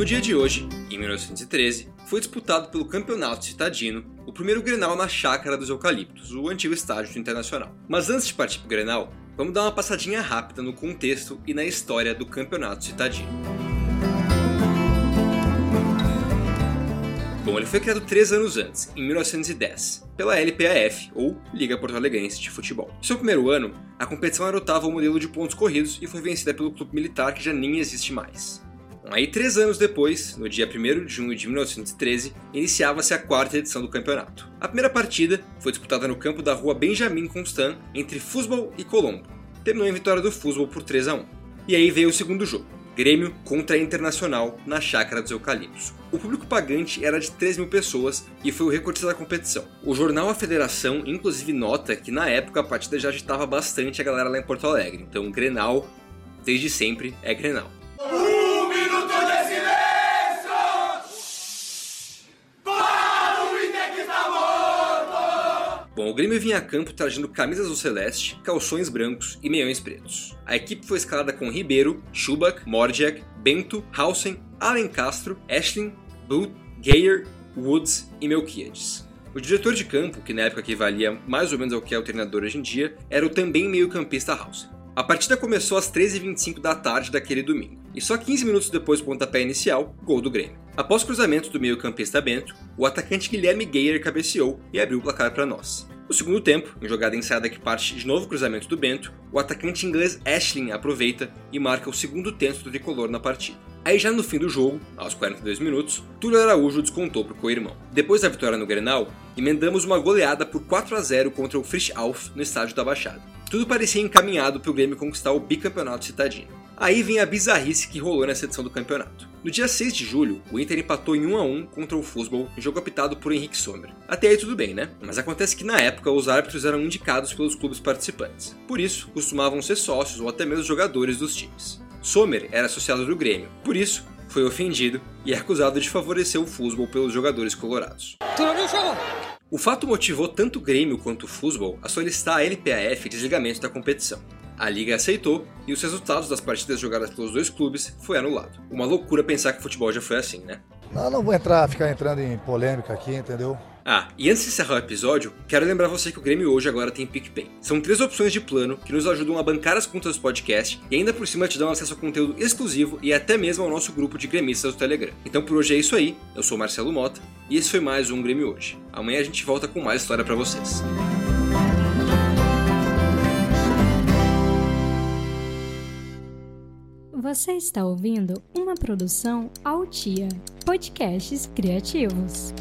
No dia de hoje, em 1913, foi disputado pelo Campeonato Citadino o primeiro Grenal na Chácara dos Eucaliptos, o antigo estádio Internacional. Mas antes de partir para o Grenal, vamos dar uma passadinha rápida no contexto e na história do Campeonato Citadino. Bom, ele foi criado três anos antes, em 1910, pela LPAF, ou Liga Porto Alegrense de Futebol. No seu primeiro ano, a competição adotava o modelo de pontos corridos e foi vencida pelo Clube Militar, que já nem existe mais. Aí, três anos depois, no dia 1 de junho de 1913, iniciava-se a quarta edição do campeonato. A primeira partida foi disputada no campo da rua Benjamin Constant, entre Fusbol e Colombo. Terminou em vitória do Fusbol por 3 a 1. E aí veio o segundo jogo, Grêmio contra Internacional na Chácara dos Eucaliptos. O público pagante era de 3 mil pessoas e foi o recordista da competição. O jornal A Federação, inclusive, nota que na época a partida já agitava bastante a galera lá em Porto Alegre. Então, Grenal, desde sempre, é Grenal. Bom, o Grêmio vinha a campo trajando camisas do Celeste, calções brancos e meiões pretos. A equipe foi escalada com Ribeiro, Schubach, Mordiak, Bento, Hausen, Allen Castro, Ashley, Booth, Geyer, Woods e Melquiades. O diretor de campo, que na época equivalia mais ou menos ao que é o treinador hoje em dia, era o também meio-campista Hausen. A partida começou às 13h25 da tarde daquele domingo, e só 15 minutos depois do pontapé inicial, gol do Grêmio. Após cruzamento do meio-campista Bento, o atacante Guilherme Geyer cabeceou e abriu o placar para nós. No segundo tempo, em jogada ensaiada que parte de novo cruzamento do Bento, o atacante inglês Ashley aproveita e marca o segundo tento do tricolor na partida. Aí já no fim do jogo, aos 42 minutos, Túlio Araújo descontou para o co-irmão. Depois da vitória no Grenal, emendamos uma goleada por 4 a 0 contra o Frisch Auf no estádio da Baixada. Tudo parecia encaminhado para o Grêmio conquistar o bicampeonato citadino. Aí vem a bizarrice que rolou nessa edição do campeonato. No dia 6 de julho, o Inter empatou em 1 a 1 contra o Futebol, em jogo apitado por Henrique Sommer. Até aí tudo bem, né? Mas acontece que na época os árbitros eram indicados pelos clubes participantes. Por isso, costumavam ser sócios ou até mesmo jogadores dos times. Sommer era associado do Grêmio, por isso foi ofendido e é acusado de favorecer o futebol pelos jogadores colorados. O fato motivou tanto o Grêmio quanto o Futebol a solicitar à LPAF desligamento da competição. A liga aceitou e os resultados das partidas jogadas pelos dois clubes foi anulado. Uma loucura pensar que o futebol já foi assim, né? Não, não vou entrar, ficar entrando em polêmica aqui, entendeu? Ah, e antes de encerrar o episódio, quero lembrar você que o Grêmio hoje agora tem PicPay. São três opções de plano que nos ajudam a bancar as contas do podcast e ainda por cima te dão acesso a conteúdo exclusivo e até mesmo ao nosso grupo de gremistas do Telegram. Então por hoje é isso aí, eu sou Marcelo Mota e esse foi mais um Grêmio Hoje. Amanhã a gente volta com mais história para vocês. Você está ouvindo uma produção Altia, podcasts criativos.